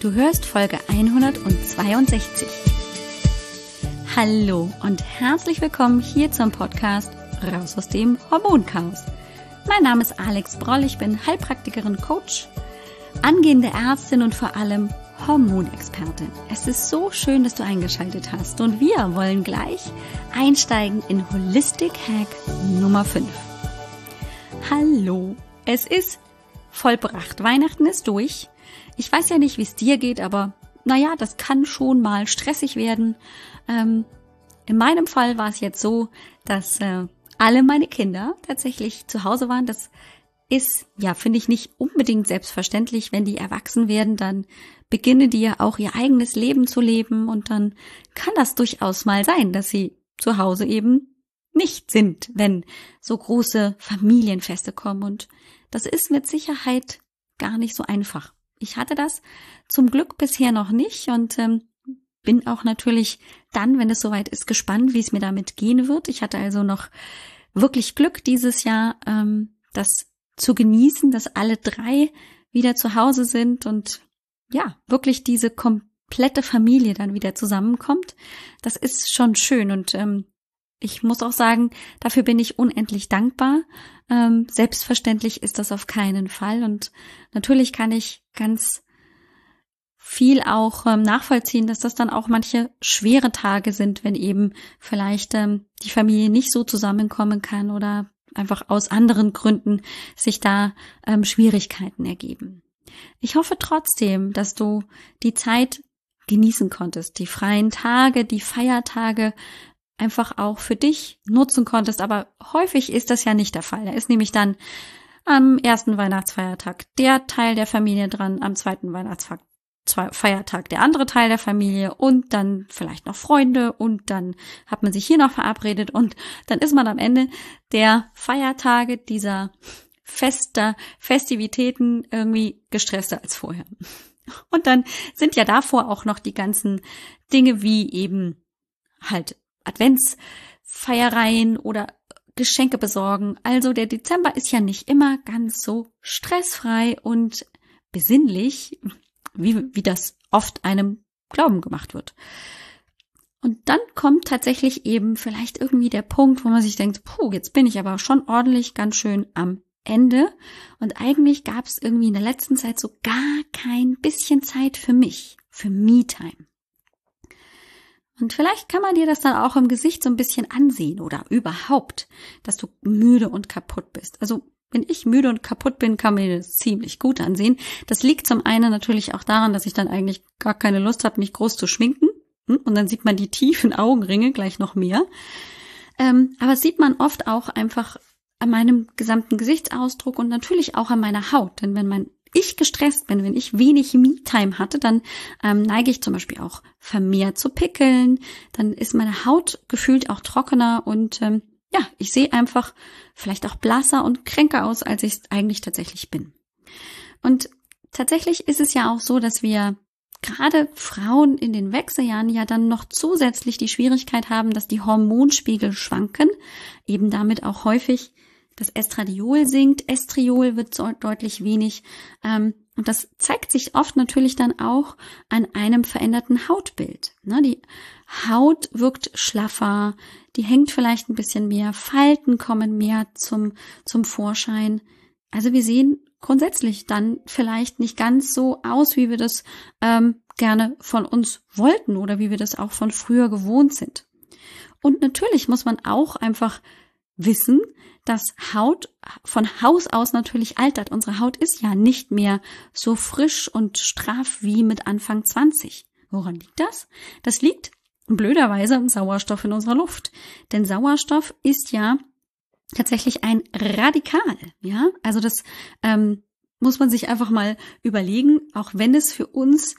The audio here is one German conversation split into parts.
Du hörst Folge 162. Hallo und herzlich willkommen hier zum Podcast Raus aus dem Hormonchaos. Mein Name ist Alex Broll, ich bin Heilpraktikerin, Coach, angehende Ärztin und vor allem Hormonexpertin. Es ist so schön, dass du eingeschaltet hast und wir wollen gleich einsteigen in Holistic Hack Nummer 5. Hallo, es ist vollbracht. Weihnachten ist durch. Ich weiß ja nicht, wie es dir geht, aber naja, das kann schon mal stressig werden. Ähm, in meinem Fall war es jetzt so, dass äh, alle meine Kinder tatsächlich zu Hause waren. Das ist, ja, finde ich nicht unbedingt selbstverständlich. Wenn die erwachsen werden, dann beginnen die ja auch ihr eigenes Leben zu leben und dann kann das durchaus mal sein, dass sie zu Hause eben nicht sind, wenn so große Familienfeste kommen. Und das ist mit Sicherheit gar nicht so einfach. Ich hatte das zum Glück bisher noch nicht und ähm, bin auch natürlich dann, wenn es soweit ist, gespannt, wie es mir damit gehen wird. Ich hatte also noch wirklich Glück dieses Jahr, ähm, das zu genießen, dass alle drei wieder zu Hause sind und ja, wirklich diese komplette Familie dann wieder zusammenkommt. Das ist schon schön und ähm, ich muss auch sagen, dafür bin ich unendlich dankbar. Ähm, selbstverständlich ist das auf keinen Fall. Und natürlich kann ich ganz viel auch ähm, nachvollziehen, dass das dann auch manche schwere Tage sind, wenn eben vielleicht ähm, die Familie nicht so zusammenkommen kann oder einfach aus anderen Gründen sich da ähm, Schwierigkeiten ergeben. Ich hoffe trotzdem, dass du die Zeit genießen konntest, die freien Tage, die Feiertage einfach auch für dich nutzen konntest. Aber häufig ist das ja nicht der Fall. Da ist nämlich dann am ersten Weihnachtsfeiertag der Teil der Familie dran, am zweiten Weihnachtsfeiertag der andere Teil der Familie und dann vielleicht noch Freunde und dann hat man sich hier noch verabredet und dann ist man am Ende der Feiertage dieser fester Festivitäten irgendwie gestresster als vorher. Und dann sind ja davor auch noch die ganzen Dinge wie eben halt Adventsfeiereien oder Geschenke besorgen. Also der Dezember ist ja nicht immer ganz so stressfrei und besinnlich, wie, wie das oft einem Glauben gemacht wird. Und dann kommt tatsächlich eben vielleicht irgendwie der Punkt, wo man sich denkt, puh, jetzt bin ich aber schon ordentlich ganz schön am Ende. Und eigentlich gab es irgendwie in der letzten Zeit so gar kein bisschen Zeit für mich, für Me-Time. Und vielleicht kann man dir das dann auch im Gesicht so ein bisschen ansehen oder überhaupt, dass du müde und kaputt bist. Also wenn ich müde und kaputt bin, kann man mir das ziemlich gut ansehen. Das liegt zum einen natürlich auch daran, dass ich dann eigentlich gar keine Lust habe, mich groß zu schminken. Hm? Und dann sieht man die tiefen Augenringe gleich noch mehr. Ähm, aber sieht man oft auch einfach an meinem gesamten Gesichtsausdruck und natürlich auch an meiner Haut. Denn wenn mein ich gestresst bin, wenn ich wenig Me-Time hatte, dann ähm, neige ich zum Beispiel auch vermehrt zu pickeln, dann ist meine Haut gefühlt auch trockener und ähm, ja, ich sehe einfach vielleicht auch blasser und kränker aus, als ich eigentlich tatsächlich bin. Und tatsächlich ist es ja auch so, dass wir gerade Frauen in den Wechseljahren ja dann noch zusätzlich die Schwierigkeit haben, dass die Hormonspiegel schwanken, eben damit auch häufig das Estradiol sinkt, Estriol wird so deutlich wenig. Ähm, und das zeigt sich oft natürlich dann auch an einem veränderten Hautbild. Ne, die Haut wirkt schlaffer, die hängt vielleicht ein bisschen mehr, Falten kommen mehr zum, zum Vorschein. Also wir sehen grundsätzlich dann vielleicht nicht ganz so aus, wie wir das ähm, gerne von uns wollten oder wie wir das auch von früher gewohnt sind. Und natürlich muss man auch einfach wissen, dass Haut von Haus aus natürlich altert. Unsere Haut ist ja nicht mehr so frisch und straff wie mit Anfang 20. Woran liegt das? Das liegt blöderweise am Sauerstoff in unserer Luft. Denn Sauerstoff ist ja tatsächlich ein Radikal. Ja, also das ähm, muss man sich einfach mal überlegen, auch wenn es für uns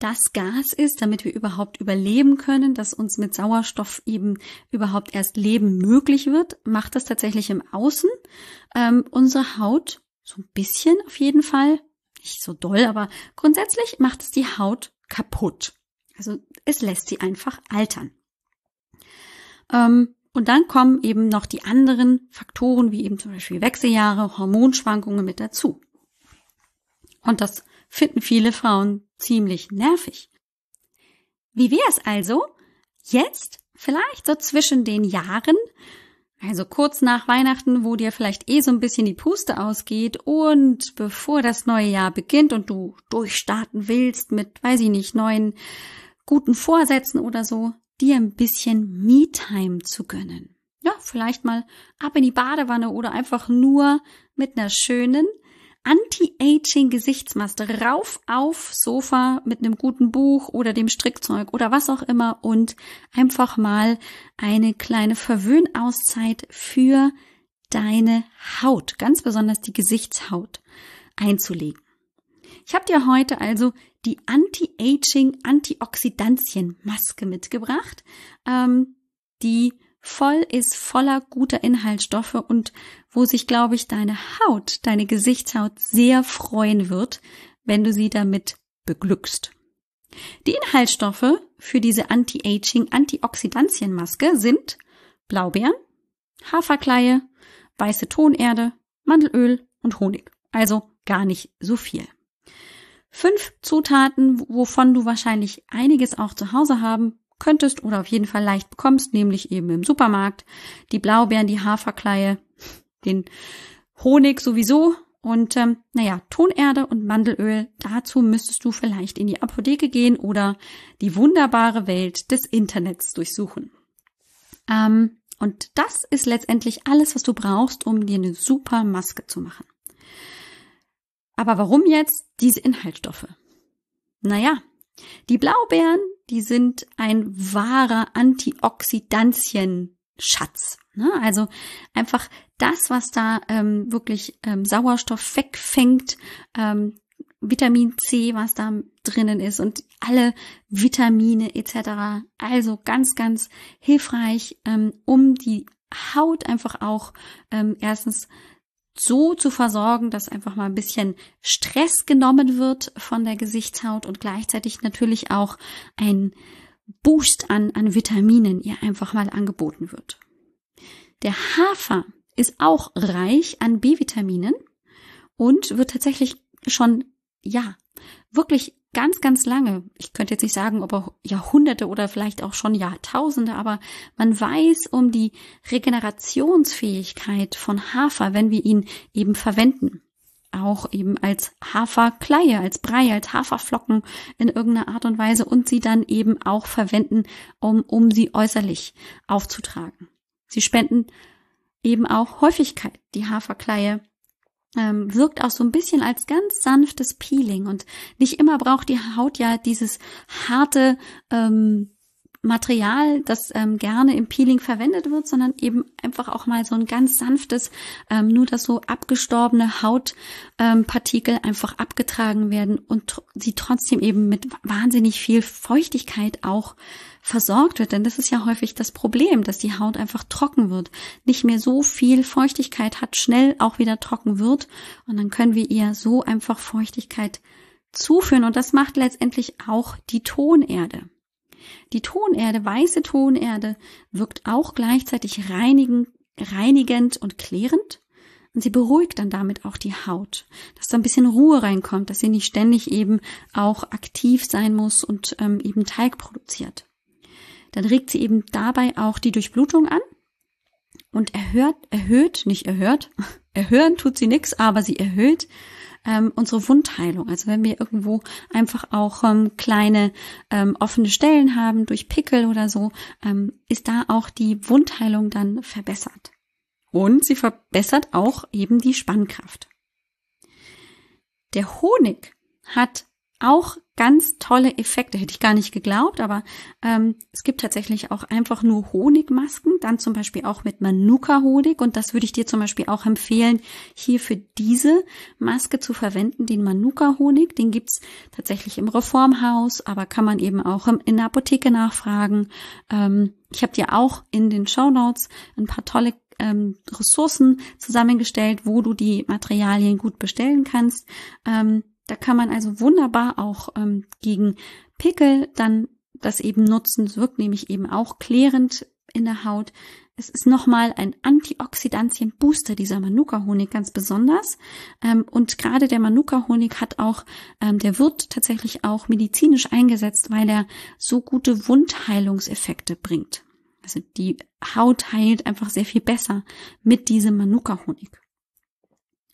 das Gas ist, damit wir überhaupt überleben können, dass uns mit Sauerstoff eben überhaupt erst Leben möglich wird, macht das tatsächlich im Außen ähm, unsere Haut so ein bisschen auf jeden Fall, nicht so doll, aber grundsätzlich macht es die Haut kaputt. Also es lässt sie einfach altern. Ähm, und dann kommen eben noch die anderen Faktoren, wie eben zum Beispiel Wechseljahre, Hormonschwankungen mit dazu. Und das finden viele Frauen ziemlich nervig. Wie wär's also? Jetzt, vielleicht so zwischen den Jahren, also kurz nach Weihnachten, wo dir vielleicht eh so ein bisschen die Puste ausgeht und bevor das neue Jahr beginnt und du durchstarten willst mit, weiß ich nicht, neuen guten Vorsätzen oder so, dir ein bisschen Me-Time zu gönnen. Ja, vielleicht mal ab in die Badewanne oder einfach nur mit einer schönen Anti-Aging-Gesichtsmaske rauf auf Sofa mit einem guten Buch oder dem Strickzeug oder was auch immer und einfach mal eine kleine Verwöhnauszeit für deine Haut, ganz besonders die Gesichtshaut, einzulegen. Ich habe dir heute also die Anti-Aging Antioxidantien-Maske mitgebracht, ähm, die voll ist voller guter Inhaltsstoffe und wo sich, glaube ich, deine Haut, deine Gesichtshaut sehr freuen wird, wenn du sie damit beglückst. Die Inhaltsstoffe für diese Anti-Aging Antioxidantienmaske sind Blaubeeren, Haferkleie, weiße Tonerde, Mandelöl und Honig. Also gar nicht so viel. Fünf Zutaten, wovon du wahrscheinlich einiges auch zu Hause haben könntest oder auf jeden Fall leicht bekommst, nämlich eben im Supermarkt. Die Blaubeeren, die Haferkleie, den Honig sowieso und ähm, naja, Tonerde und Mandelöl. Dazu müsstest du vielleicht in die Apotheke gehen oder die wunderbare Welt des Internets durchsuchen. Ähm, und das ist letztendlich alles, was du brauchst, um dir eine super Maske zu machen. Aber warum jetzt diese Inhaltsstoffe? Naja, die Blaubeeren, die sind ein wahrer Antioxidantienschatz. Ne? Also einfach das, was da ähm, wirklich ähm, Sauerstoff wegfängt, ähm, Vitamin C, was da drinnen ist und alle Vitamine etc. Also ganz, ganz hilfreich, ähm, um die Haut einfach auch ähm, erstens so zu versorgen, dass einfach mal ein bisschen Stress genommen wird von der Gesichtshaut und gleichzeitig natürlich auch ein Boost an, an Vitaminen ihr einfach mal angeboten wird. Der Hafer ist auch reich an B-Vitaminen und wird tatsächlich schon, ja, wirklich ganz, ganz lange, ich könnte jetzt nicht sagen, ob auch Jahrhunderte oder vielleicht auch schon Jahrtausende, aber man weiß um die Regenerationsfähigkeit von Hafer, wenn wir ihn eben verwenden. Auch eben als Haferkleie, als Brei, als Haferflocken in irgendeiner Art und Weise und sie dann eben auch verwenden, um, um sie äußerlich aufzutragen. Sie spenden eben auch Häufigkeit, die Haferkleie ähm, wirkt auch so ein bisschen als ganz sanftes Peeling. Und nicht immer braucht die Haut ja dieses harte ähm, Material, das ähm, gerne im Peeling verwendet wird, sondern eben einfach auch mal so ein ganz sanftes, ähm, nur dass so abgestorbene Hautpartikel ähm, einfach abgetragen werden und tr sie trotzdem eben mit wahnsinnig viel Feuchtigkeit auch versorgt wird. Denn das ist ja häufig das Problem, dass die Haut einfach trocken wird, nicht mehr so viel Feuchtigkeit hat, schnell auch wieder trocken wird und dann können wir ihr so einfach Feuchtigkeit zuführen und das macht letztendlich auch die Tonerde. Die Tonerde, weiße Tonerde, wirkt auch gleichzeitig reinigend, reinigend und klärend. Und sie beruhigt dann damit auch die Haut, dass da ein bisschen Ruhe reinkommt, dass sie nicht ständig eben auch aktiv sein muss und ähm, eben Teig produziert. Dann regt sie eben dabei auch die Durchblutung an und erhört, erhöht, nicht erhört, erhören tut sie nix, aber sie erhöht ähm, unsere Wundheilung. Also wenn wir irgendwo einfach auch ähm, kleine ähm, offene Stellen haben durch Pickel oder so, ähm, ist da auch die Wundheilung dann verbessert. Und sie verbessert auch eben die Spannkraft. Der Honig hat auch ganz tolle Effekte. Hätte ich gar nicht geglaubt, aber ähm, es gibt tatsächlich auch einfach nur Honigmasken, dann zum Beispiel auch mit Manuka-Honig. Und das würde ich dir zum Beispiel auch empfehlen, hier für diese Maske zu verwenden, den Manuka-Honig. Den gibt's tatsächlich im Reformhaus, aber kann man eben auch in der Apotheke nachfragen. Ähm, ich habe dir auch in den Show Notes ein paar tolle ähm, Ressourcen zusammengestellt, wo du die Materialien gut bestellen kannst. Ähm, da kann man also wunderbar auch ähm, gegen Pickel dann das eben nutzen. Es wirkt nämlich eben auch klärend in der Haut. Es ist nochmal ein Antioxidantien-Booster, dieser Manuka-Honig ganz besonders. Ähm, und gerade der Manuka-Honig hat auch, ähm, der wird tatsächlich auch medizinisch eingesetzt, weil er so gute Wundheilungseffekte bringt. Also die Haut heilt einfach sehr viel besser mit diesem Manuka-Honig.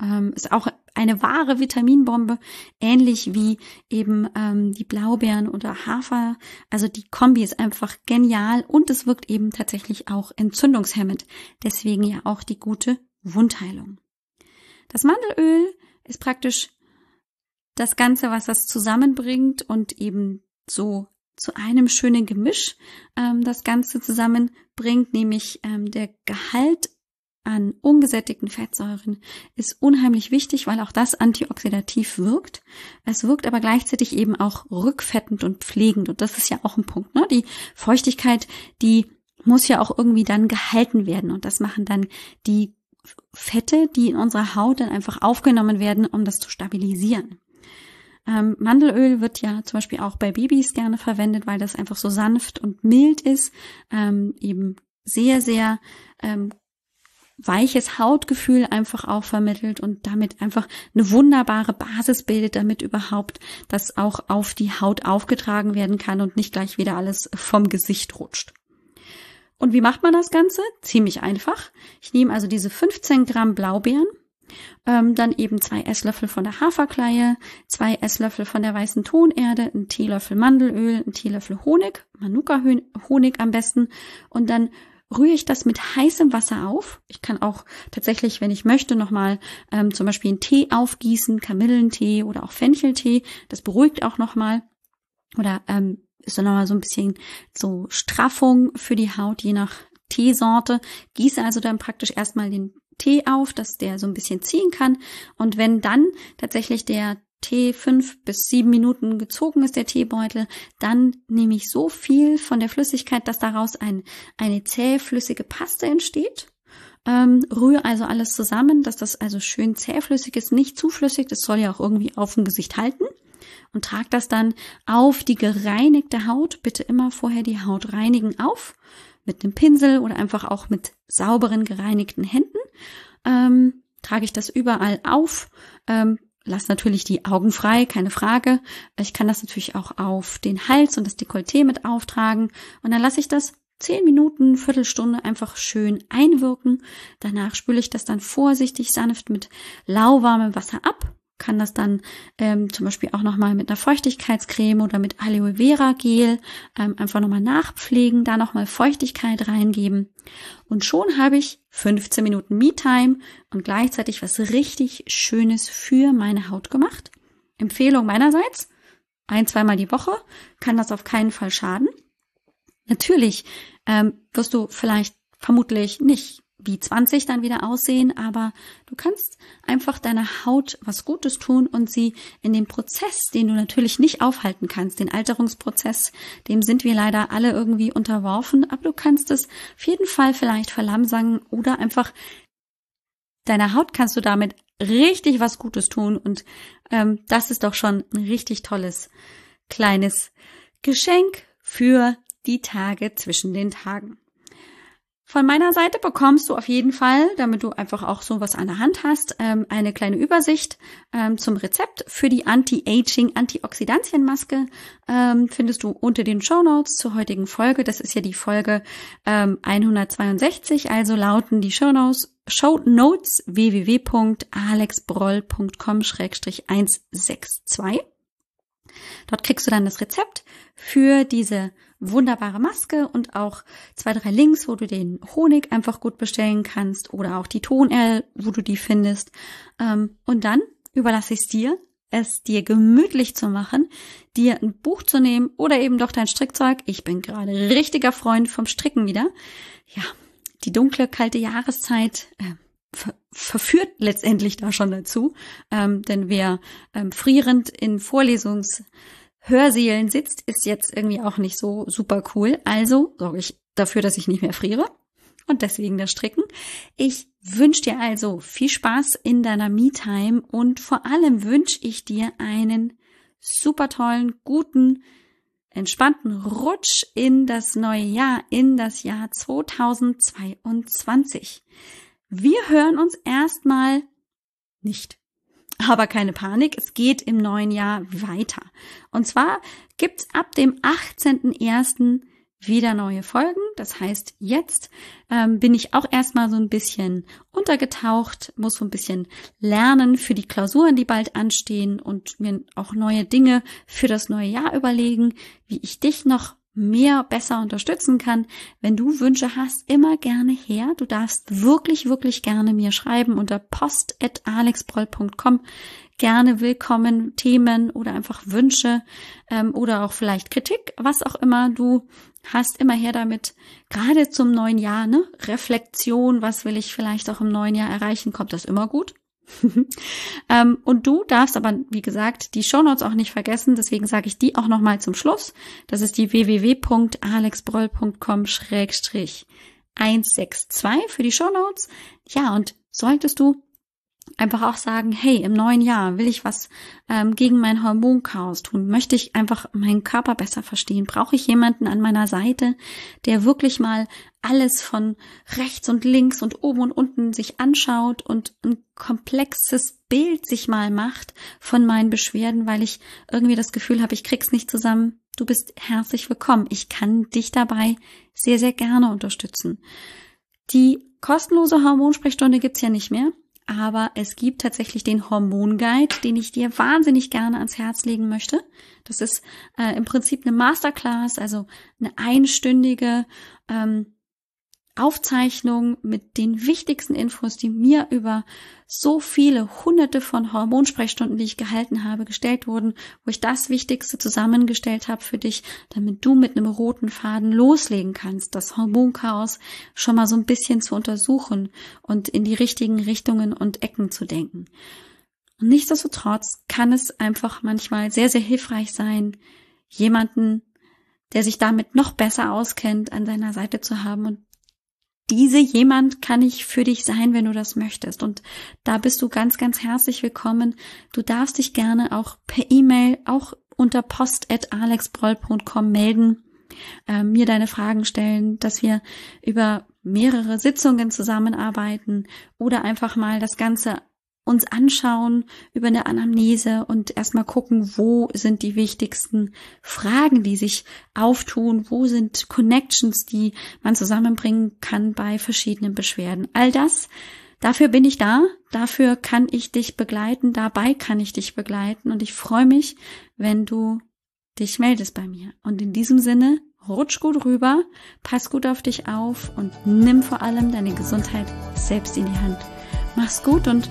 Ähm, ist auch eine wahre Vitaminbombe, ähnlich wie eben ähm, die Blaubeeren oder Hafer. Also die Kombi ist einfach genial und es wirkt eben tatsächlich auch entzündungshemmend. Deswegen ja auch die gute Wundheilung. Das Mandelöl ist praktisch das Ganze, was das zusammenbringt und eben so zu einem schönen Gemisch ähm, das Ganze zusammenbringt, nämlich ähm, der Gehalt an ungesättigten Fettsäuren ist unheimlich wichtig, weil auch das antioxidativ wirkt. Es wirkt aber gleichzeitig eben auch rückfettend und pflegend. Und das ist ja auch ein Punkt. Ne? Die Feuchtigkeit, die muss ja auch irgendwie dann gehalten werden. Und das machen dann die Fette, die in unserer Haut dann einfach aufgenommen werden, um das zu stabilisieren. Ähm, Mandelöl wird ja zum Beispiel auch bei Babys gerne verwendet, weil das einfach so sanft und mild ist, ähm, eben sehr, sehr ähm, weiches Hautgefühl einfach auch vermittelt und damit einfach eine wunderbare Basis bildet, damit überhaupt das auch auf die Haut aufgetragen werden kann und nicht gleich wieder alles vom Gesicht rutscht. Und wie macht man das Ganze? Ziemlich einfach. Ich nehme also diese 15 Gramm Blaubeeren, ähm, dann eben zwei Esslöffel von der Haferkleie, zwei Esslöffel von der weißen Tonerde, ein Teelöffel Mandelöl, ein Teelöffel Honig, Manuka-Honig am besten und dann rühre ich das mit heißem Wasser auf. Ich kann auch tatsächlich, wenn ich möchte, nochmal ähm, zum Beispiel einen Tee aufgießen, Kamillentee oder auch Fencheltee. Das beruhigt auch nochmal. Oder ähm, ist dann nochmal so ein bisschen so Straffung für die Haut, je nach Teesorte. Gieße also dann praktisch erstmal den Tee auf, dass der so ein bisschen ziehen kann. Und wenn dann tatsächlich der Tee fünf bis sieben Minuten gezogen ist, der Teebeutel, dann nehme ich so viel von der Flüssigkeit, dass daraus ein, eine zähflüssige Paste entsteht. Ähm, rühre also alles zusammen, dass das also schön zähflüssig ist, nicht zu flüssig, das soll ja auch irgendwie auf dem Gesicht halten. Und trage das dann auf die gereinigte Haut. Bitte immer vorher die Haut reinigen auf. Mit einem Pinsel oder einfach auch mit sauberen gereinigten Händen. Ähm, trage ich das überall auf, ähm, lass natürlich die Augen frei, keine Frage. Ich kann das natürlich auch auf den Hals und das Dekolleté mit auftragen. Und dann lasse ich das zehn Minuten, Viertelstunde einfach schön einwirken. Danach spüle ich das dann vorsichtig sanft mit lauwarmem Wasser ab kann das dann ähm, zum Beispiel auch nochmal mit einer Feuchtigkeitscreme oder mit Aloe Vera Gel ähm, einfach nochmal nachpflegen, da nochmal Feuchtigkeit reingeben. Und schon habe ich 15 Minuten Me-Time und gleichzeitig was richtig Schönes für meine Haut gemacht. Empfehlung meinerseits, ein, zweimal die Woche, kann das auf keinen Fall schaden. Natürlich ähm, wirst du vielleicht vermutlich nicht wie 20 dann wieder aussehen, aber du kannst einfach deiner Haut was Gutes tun und sie in dem Prozess, den du natürlich nicht aufhalten kannst, den Alterungsprozess, dem sind wir leider alle irgendwie unterworfen, aber du kannst es auf jeden Fall vielleicht verlangsamen oder einfach deiner Haut kannst du damit richtig was Gutes tun und ähm, das ist doch schon ein richtig tolles kleines Geschenk für die Tage zwischen den Tagen. Von meiner Seite bekommst du auf jeden Fall, damit du einfach auch so was an der Hand hast, ähm, eine kleine Übersicht ähm, zum Rezept für die Anti-Aging Antioxidantienmaske ähm, findest du unter den Show Notes zur heutigen Folge. Das ist ja die Folge 162, also lauten die Show Notes Show Notes www.alexbroll.com-162. Dort kriegst du dann das Rezept für diese wunderbare Maske und auch zwei, drei Links, wo du den Honig einfach gut bestellen kannst oder auch die Tonel, wo du die findest. Ähm, und dann überlasse ich es dir, es dir gemütlich zu machen, dir ein Buch zu nehmen oder eben doch dein Strickzeug. Ich bin gerade richtiger Freund vom Stricken wieder. Ja, die dunkle, kalte Jahreszeit äh, ver verführt letztendlich da schon dazu. Ähm, denn wer ähm, frierend in Vorlesungs Hörsälen sitzt, ist jetzt irgendwie auch nicht so super cool. Also sorge ich dafür, dass ich nicht mehr friere. Und deswegen das Stricken. Ich wünsche dir also viel Spaß in deiner Me-Time und vor allem wünsche ich dir einen super tollen, guten, entspannten Rutsch in das neue Jahr, in das Jahr 2022. Wir hören uns erstmal nicht. Aber keine Panik, es geht im neuen Jahr weiter. Und zwar gibt's ab dem 18.01 wieder neue Folgen. Das heißt, jetzt ähm, bin ich auch erstmal so ein bisschen untergetaucht, muss so ein bisschen lernen für die Klausuren, die bald anstehen und mir auch neue Dinge für das neue Jahr überlegen, wie ich dich noch mehr besser unterstützen kann. Wenn du Wünsche hast, immer gerne her. Du darfst wirklich, wirklich gerne mir schreiben unter post.alexbroll.com gerne willkommen Themen oder einfach Wünsche ähm, oder auch vielleicht Kritik, was auch immer du hast, immer her damit. Gerade zum neuen Jahr, ne? Reflexion, was will ich vielleicht auch im neuen Jahr erreichen, kommt das immer gut. ähm, und du darfst aber, wie gesagt, die Shownotes auch nicht vergessen, deswegen sage ich die auch nochmal zum Schluss. Das ist die www.alexbroll.com schrägstrich 162 für die Shownotes. Ja, und solltest du einfach auch sagen, hey, im neuen Jahr will ich was ähm, gegen mein Hormonchaos tun, möchte ich einfach meinen Körper besser verstehen, brauche ich jemanden an meiner Seite, der wirklich mal alles von rechts und links und oben und unten sich anschaut und ein komplexes Bild sich mal macht von meinen Beschwerden, weil ich irgendwie das Gefühl habe, ich krieg's nicht zusammen. Du bist herzlich willkommen. Ich kann dich dabei sehr, sehr gerne unterstützen. Die kostenlose Hormonsprechstunde gibt's ja nicht mehr aber es gibt tatsächlich den Hormonguide, den ich dir wahnsinnig gerne ans Herz legen möchte. Das ist äh, im Prinzip eine Masterclass, also eine einstündige ähm, Aufzeichnung mit den wichtigsten Infos, die mir über so viele hunderte von Hormonsprechstunden, die ich gehalten habe, gestellt wurden, wo ich das Wichtigste zusammengestellt habe für dich, damit du mit einem roten Faden loslegen kannst, das Hormonchaos schon mal so ein bisschen zu untersuchen und in die richtigen Richtungen und Ecken zu denken. Und nichtsdestotrotz kann es einfach manchmal sehr, sehr hilfreich sein, jemanden, der sich damit noch besser auskennt, an seiner Seite zu haben und diese jemand kann ich für dich sein, wenn du das möchtest. Und da bist du ganz, ganz herzlich willkommen. Du darfst dich gerne auch per E-Mail, auch unter post.alexbroll.com melden, äh, mir deine Fragen stellen, dass wir über mehrere Sitzungen zusammenarbeiten oder einfach mal das Ganze uns anschauen über eine Anamnese und erstmal gucken, wo sind die wichtigsten Fragen, die sich auftun, wo sind Connections, die man zusammenbringen kann bei verschiedenen Beschwerden. All das, dafür bin ich da, dafür kann ich dich begleiten, dabei kann ich dich begleiten und ich freue mich, wenn du dich meldest bei mir. Und in diesem Sinne, rutsch gut rüber, pass gut auf dich auf und nimm vor allem deine Gesundheit selbst in die Hand. Mach's gut und